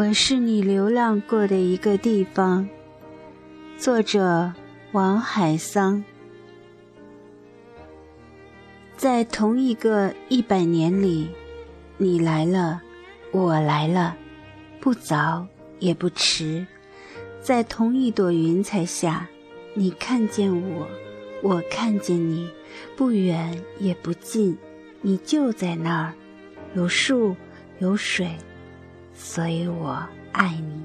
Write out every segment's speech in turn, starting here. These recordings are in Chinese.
我是你流浪过的一个地方。作者：王海桑。在同一个一百年里，你来了，我来了，不早也不迟。在同一朵云彩下，你看见我，我看见你，不远也不近，你就在那儿，有树，有水。所以我爱你。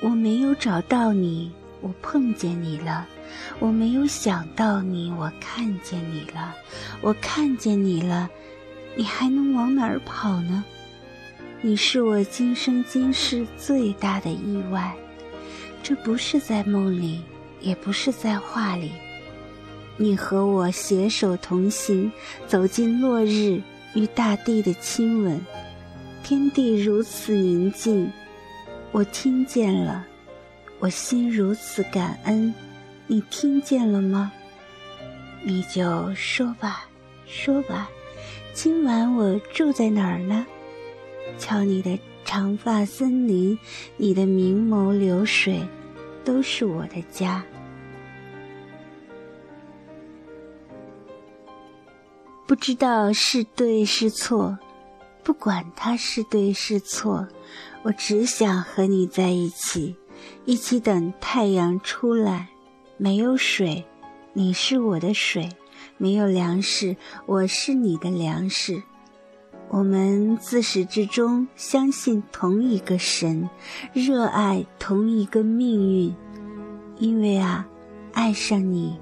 我没有找到你，我碰见你了；我没有想到你，我看见你了；我看见你了，你还能往哪儿跑呢？你是我今生今世最大的意外。这不是在梦里，也不是在画里。你和我携手同行，走进落日与大地的亲吻。天地如此宁静，我听见了，我心如此感恩，你听见了吗？你就说吧，说吧，今晚我住在哪儿呢？瞧你的长发森林，你的明眸流水，都是我的家。不知道是对是错。不管它是对是错，我只想和你在一起，一起等太阳出来。没有水，你是我的水；没有粮食，我是你的粮食。我们自始至终相信同一个神，热爱同一个命运。因为啊，爱上你，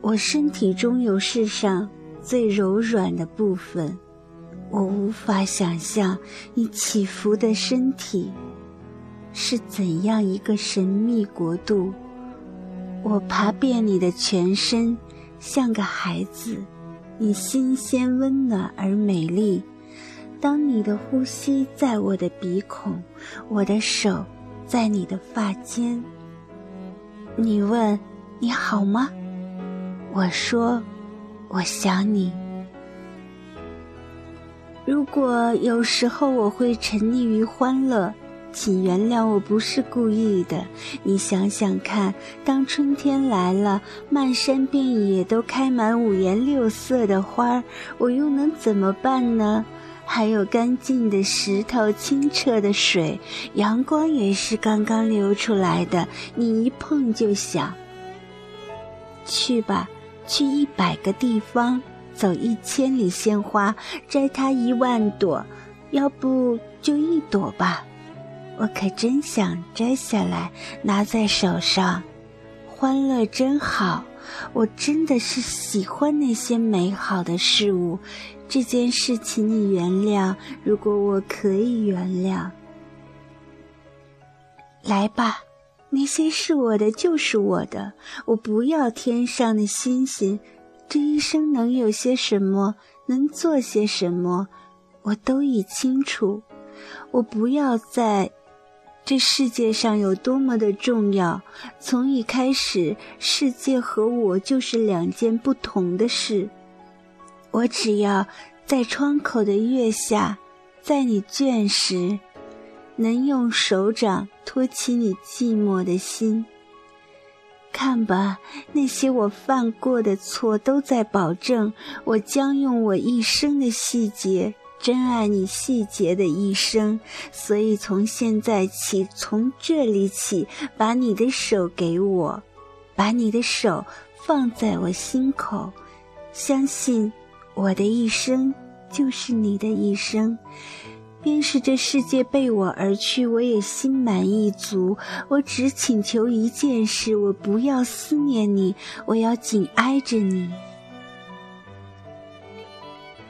我身体中有世上最柔软的部分。我无法想象你起伏的身体是怎样一个神秘国度。我爬遍你的全身，像个孩子，你新鲜、温暖而美丽。当你的呼吸在我的鼻孔，我的手在你的发间。你问你好吗？我说我想你。如果有时候我会沉溺于欢乐，请原谅我不是故意的。你想想看，当春天来了，漫山遍野都开满五颜六色的花儿，我又能怎么办呢？还有干净的石头、清澈的水，阳光也是刚刚流出来的，你一碰就想。去吧，去一百个地方。走一千里鲜花，摘它一万朵，要不就一朵吧。我可真想摘下来，拿在手上。欢乐真好，我真的是喜欢那些美好的事物。这件事，请你原谅，如果我可以原谅。来吧，那些是我的，就是我的。我不要天上的星星。这一生能有些什么，能做些什么，我都已清楚。我不要在这世界上有多么的重要。从一开始，世界和我就是两件不同的事。我只要在窗口的月下，在你倦时，能用手掌托起你寂寞的心。看吧，那些我犯过的错都在保证，我将用我一生的细节珍爱你细节的一生。所以从现在起，从这里起，把你的手给我，把你的手放在我心口，相信我的一生就是你的一生。便是这世界背我而去，我也心满意足。我只请求一件事：我不要思念你，我要紧挨着你。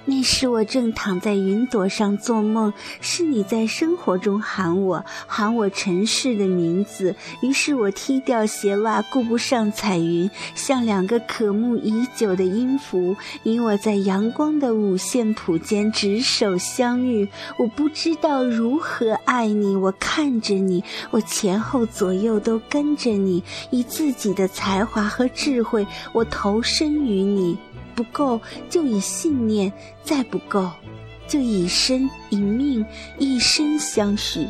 那时我正躺在云朵上做梦，是你在生活中喊我，喊我尘世的名字。于是我踢掉鞋袜，顾不上彩云，像两个渴慕已久的音符。你我在阳光的五线谱间执手相遇。我不知道如何爱你，我看着你，我前后左右都跟着你，以自己的才华和智慧，我投身于你。不够就以信念，再不够，就以身以命一生相许。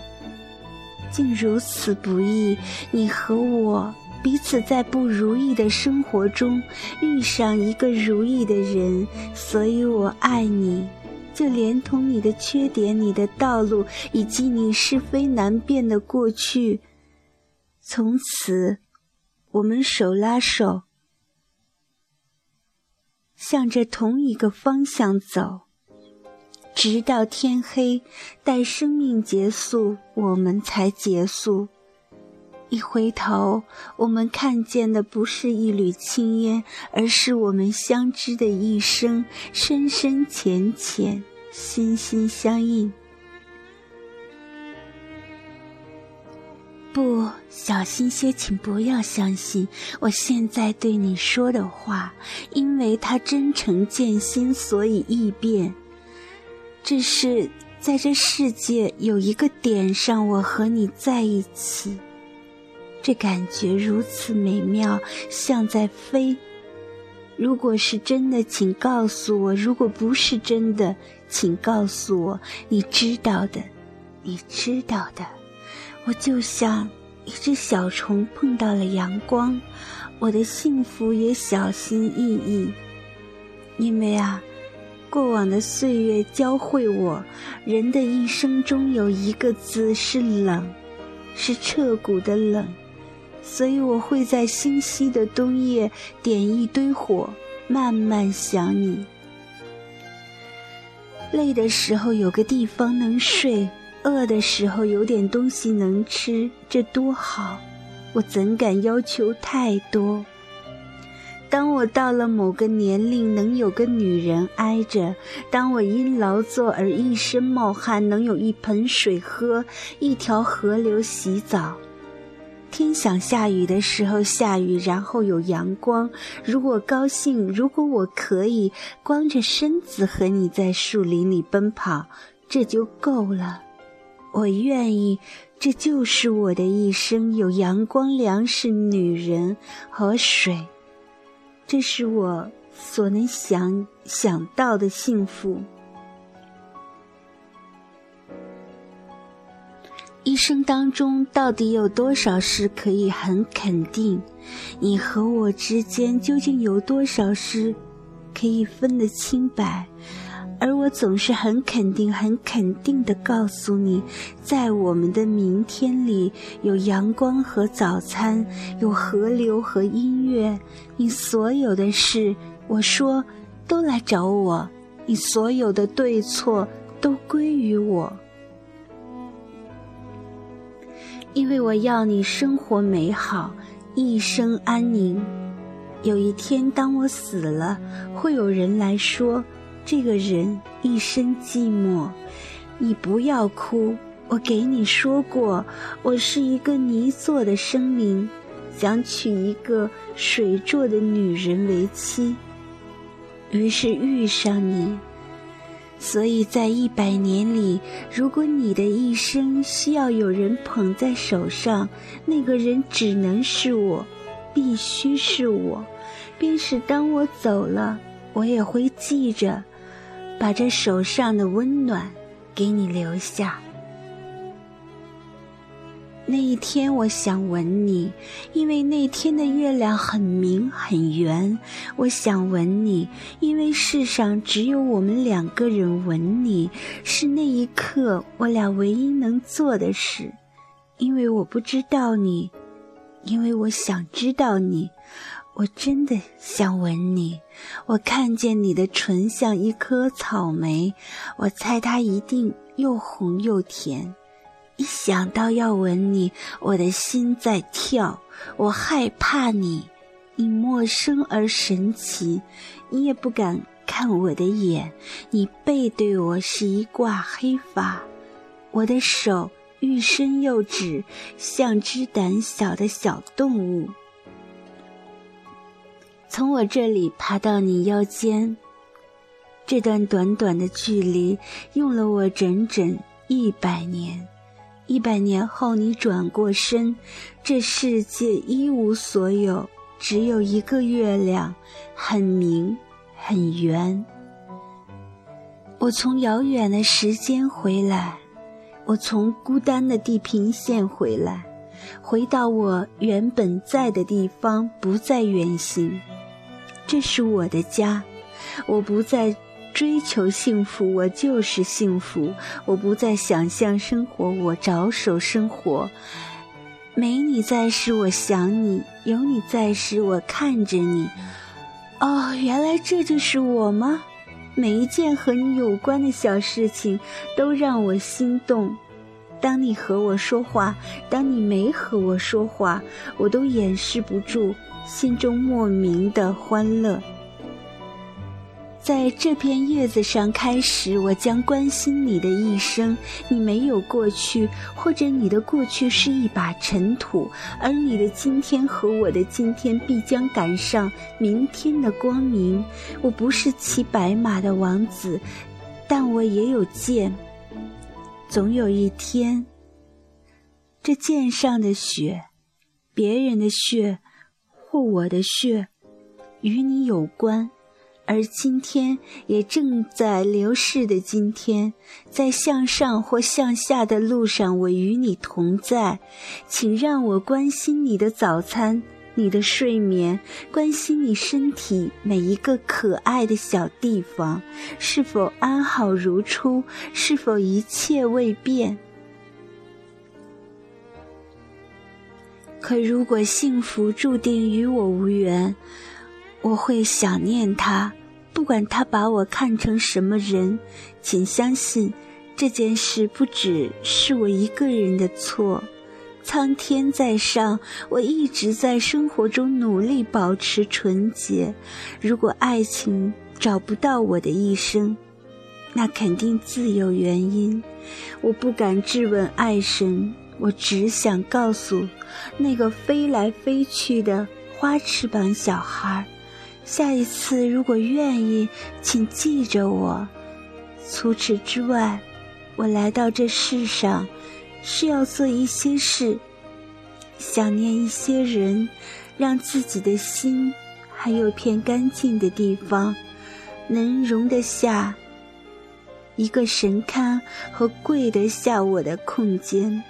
竟如此不易，你和我彼此在不如意的生活中遇上一个如意的人，所以我爱你，就连同你的缺点、你的道路以及你是非难辨的过去。从此，我们手拉手，向着同一个方向走。直到天黑，待生命结束，我们才结束。一回头，我们看见的不是一缕青烟，而是我们相知的一生，深深浅浅，心心相印。不，小心些，请不要相信我现在对你说的话，因为它真诚见心，所以易变。这是在这世界有一个点上，我和你在一起，这感觉如此美妙，像在飞。如果是真的，请告诉我；如果不是真的，请告诉我。你知道的，你知道的。我就像一只小虫碰到了阳光，我的幸福也小心翼翼，因为啊。过往的岁月教会我，人的一生中有一个字是冷，是彻骨的冷，所以我会在星稀的冬夜点一堆火，慢慢想你。累的时候有个地方能睡，饿的时候有点东西能吃，这多好！我怎敢要求太多？当我到了某个年龄，能有个女人挨着；当我因劳作而一身冒汗，能有一盆水喝，一条河流洗澡。天想下雨的时候下雨，然后有阳光。如果高兴，如果我可以光着身子和你在树林里奔跑，这就够了。我愿意，这就是我的一生：有阳光、粮食、女人和水。这是我所能想想到的幸福。一生当中，到底有多少事可以很肯定？你和我之间究竟有多少事可以分得清白？而我总是很肯定、很肯定地告诉你，在我们的明天里有阳光和早餐，有河流和音乐。你所有的事，我说，都来找我。你所有的对错，都归于我。因为我要你生活美好，一生安宁。有一天，当我死了，会有人来说。这个人一生寂寞，你不要哭。我给你说过，我是一个泥做的生灵，想娶一个水做的女人为妻。于是遇上你，所以在一百年里，如果你的一生需要有人捧在手上，那个人只能是我，必须是我。便是当我走了，我也会记着。把这手上的温暖给你留下。那一天，我想吻你，因为那天的月亮很明很圆。我想吻你，因为世上只有我们两个人吻你，是那一刻我俩唯一能做的事。因为我不知道你，因为我想知道你。我真的想吻你，我看见你的唇像一颗草莓，我猜它一定又红又甜。一想到要吻你，我的心在跳。我害怕你，你陌生而神奇，你也不敢看我的眼，你背对我是一挂黑发，我的手欲伸又止，像只胆小的小动物。从我这里爬到你腰间，这段短短的距离用了我整整一百年。一百年后，你转过身，这世界一无所有，只有一个月亮，很明，很圆。我从遥远的时间回来，我从孤单的地平线回来，回到我原本在的地方，不再远行。这是我的家，我不再追求幸福，我就是幸福。我不再想象生活，我着手生活。没你在时，我想你；有你在时，我看着你。哦，原来这就是我吗？每一件和你有关的小事情都让我心动。当你和我说话，当你没和我说话，我都掩饰不住心中莫名的欢乐。在这片叶子上开始，我将关心你的一生。你没有过去，或者你的过去是一把尘土，而你的今天和我的今天必将赶上明天的光明。我不是骑白马的王子，但我也有剑。总有一天，这剑上的血，别人的血，我的血，与你有关。而今天也正在流逝的今天，在向上或向下的路上，我与你同在。请让我关心你的早餐，你的睡眠，关心你身体每一个可爱的小地方，是否安好如初，是否一切未变。可如果幸福注定与我无缘，我会想念他，不管他把我看成什么人，请相信，这件事不只是我一个人的错。苍天在上，我一直在生活中努力保持纯洁。如果爱情找不到我的一生，那肯定自有原因。我不敢质问爱神，我只想告诉那个飞来飞去的花翅膀小孩。下一次，如果愿意，请记着我。除此之外，我来到这世上，是要做一些事，想念一些人，让自己的心还有片干净的地方，能容得下一个神龛和跪得下我的空间。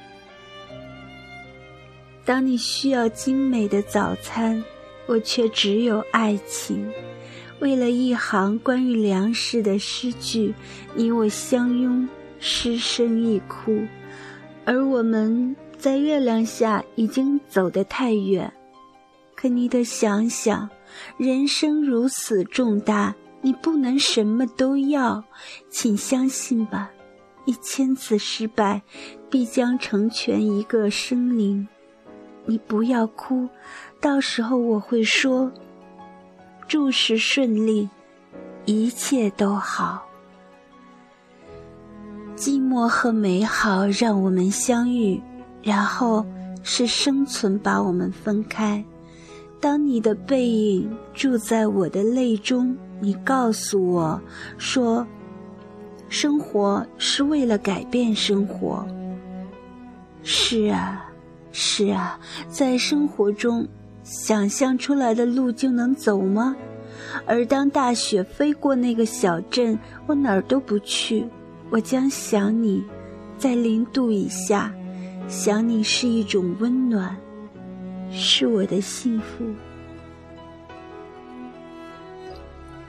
当你需要精美的早餐。我却只有爱情，为了一行关于粮食的诗句，你我相拥，失声一哭。而我们在月亮下已经走得太远。可你得想想，人生如此重大，你不能什么都要。请相信吧，一千次失败，必将成全一个生灵。你不要哭。到时候我会说：“诸事顺利，一切都好。寂寞和美好让我们相遇，然后是生存把我们分开。当你的背影住在我的泪中，你告诉我说：生活是为了改变生活。是啊，是啊，在生活中。”想象出来的路就能走吗？而当大雪飞过那个小镇，我哪儿都不去。我将想你，在零度以下，想你是一种温暖，是我的幸福。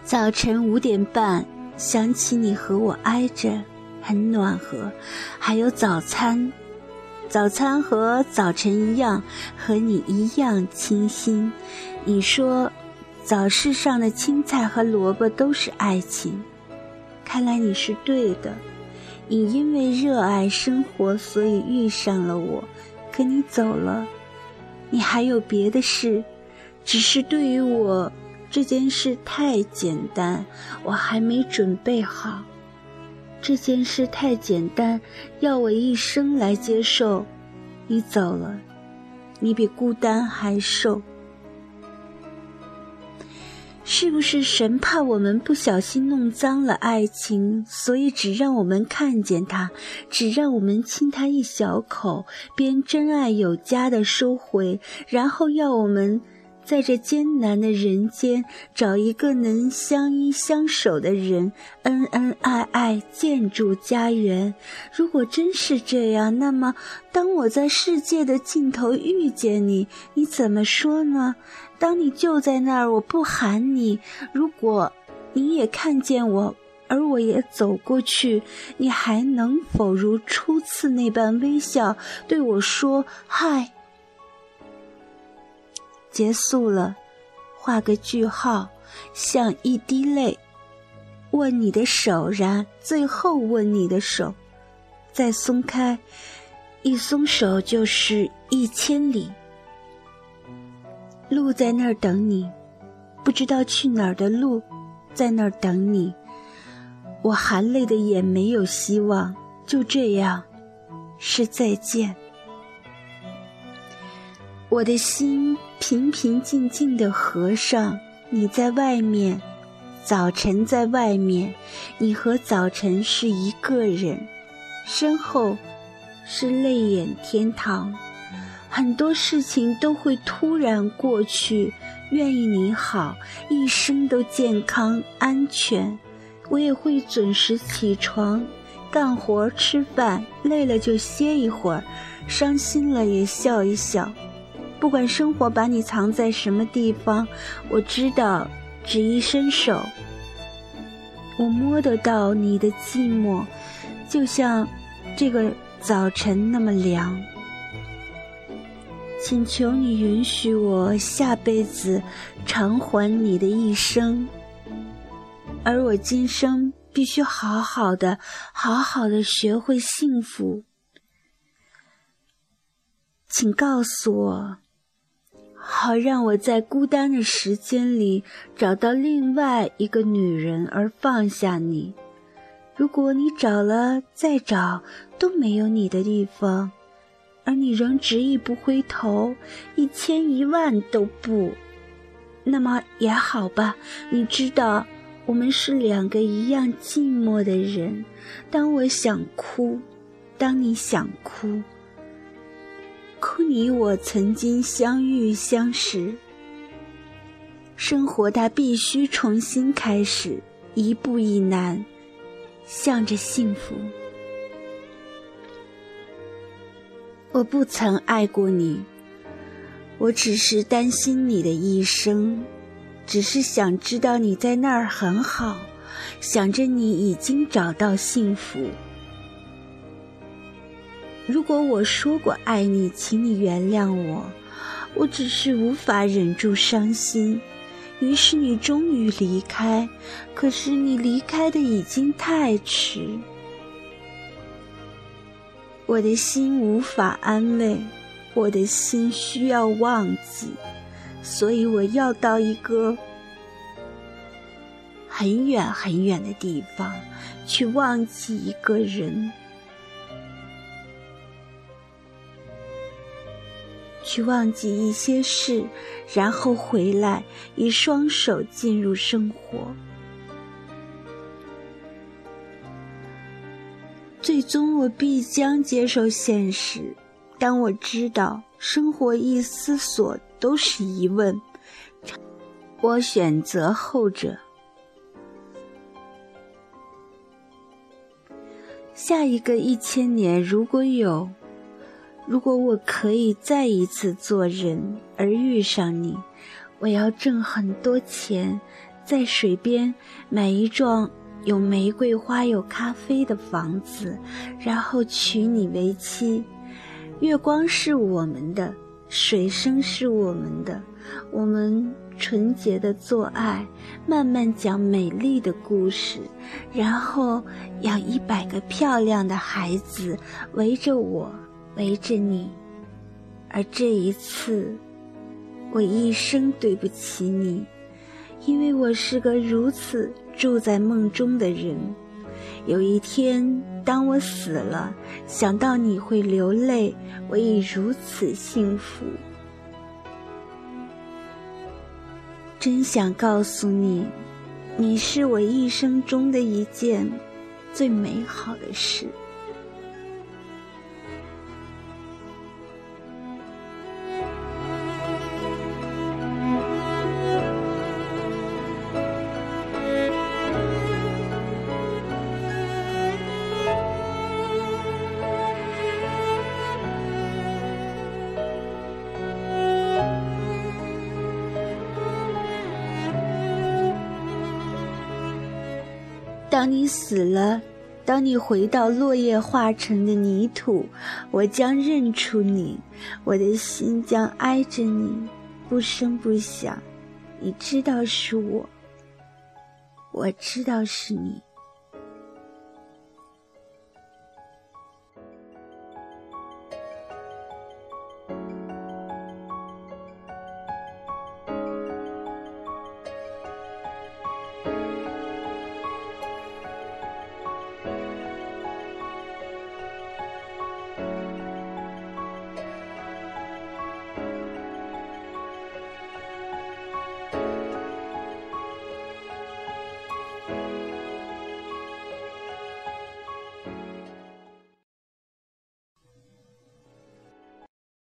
早晨五点半，想起你和我挨着，很暖和，还有早餐。早餐和早晨一样，和你一样清新。你说，早市上的青菜和萝卜都是爱情。看来你是对的。你因为热爱生活，所以遇上了我。可你走了，你还有别的事。只是对于我，这件事太简单，我还没准备好。这件事太简单，要我一生来接受。你走了，你比孤单还瘦。是不是神怕我们不小心弄脏了爱情，所以只让我们看见它，只让我们亲它一小口，便真爱有加的收回，然后要我们在这艰难的人间找一个能相依相守的人，恩恩爱爱，建筑家园。如果真是这样，那么当我在世界的尽头遇见你，你怎么说呢？当你就在那儿，我不喊你；如果你也看见我，而我也走过去，你还能否如初次那般微笑对我说：“嗨？”结束了，画个句号，像一滴泪。握你的手，然最后握你的手，再松开，一松手就是一千里。路在那儿等你，不知道去哪儿的路，在那儿等你。我含泪的眼没有希望，就这样，是再见。我的心平平静静的合上，你在外面，早晨在外面，你和早晨是一个人，身后是泪眼天堂。很多事情都会突然过去，愿意你好，一生都健康安全。我也会准时起床，干活吃饭，累了就歇一会儿，伤心了也笑一笑。不管生活把你藏在什么地方，我知道，只一伸手，我摸得到你的寂寞，就像这个早晨那么凉。请求你允许我下辈子偿还你的一生，而我今生必须好好的、好好的学会幸福。请告诉我。好让我在孤单的时间里找到另外一个女人而放下你。如果你找了再找都没有你的地方，而你仍执意不回头，一千一万都不，那么也好吧。你知道，我们是两个一样寂寞的人。当我想哭，当你想哭。哭你我曾经相遇相识，生活它必须重新开始，一步一难，向着幸福。我不曾爱过你，我只是担心你的一生，只是想知道你在那儿很好，想着你已经找到幸福。如果我说过爱你，请你原谅我，我只是无法忍住伤心。于是你终于离开，可是你离开的已经太迟。我的心无法安慰，我的心需要忘记，所以我要到一个很远很远的地方，去忘记一个人。去忘记一些事，然后回来，以双手进入生活。最终，我必将接受现实。当我知道生活一思索都是疑问，我选择后者。下一个一千年，如果有。如果我可以再一次做人而遇上你，我要挣很多钱，在水边买一幢有玫瑰花、有咖啡的房子，然后娶你为妻。月光是我们的，水声是我们的，我们纯洁的做爱，慢慢讲美丽的故事，然后养一百个漂亮的孩子围着我。围着你，而这一次，我一生对不起你，因为我是个如此住在梦中的人。有一天，当我死了，想到你会流泪，我已如此幸福。真想告诉你，你是我一生中的一件最美好的事。当你死了，当你回到落叶化成的泥土，我将认出你，我的心将挨着你，不声不响。你知道是我，我知道是你。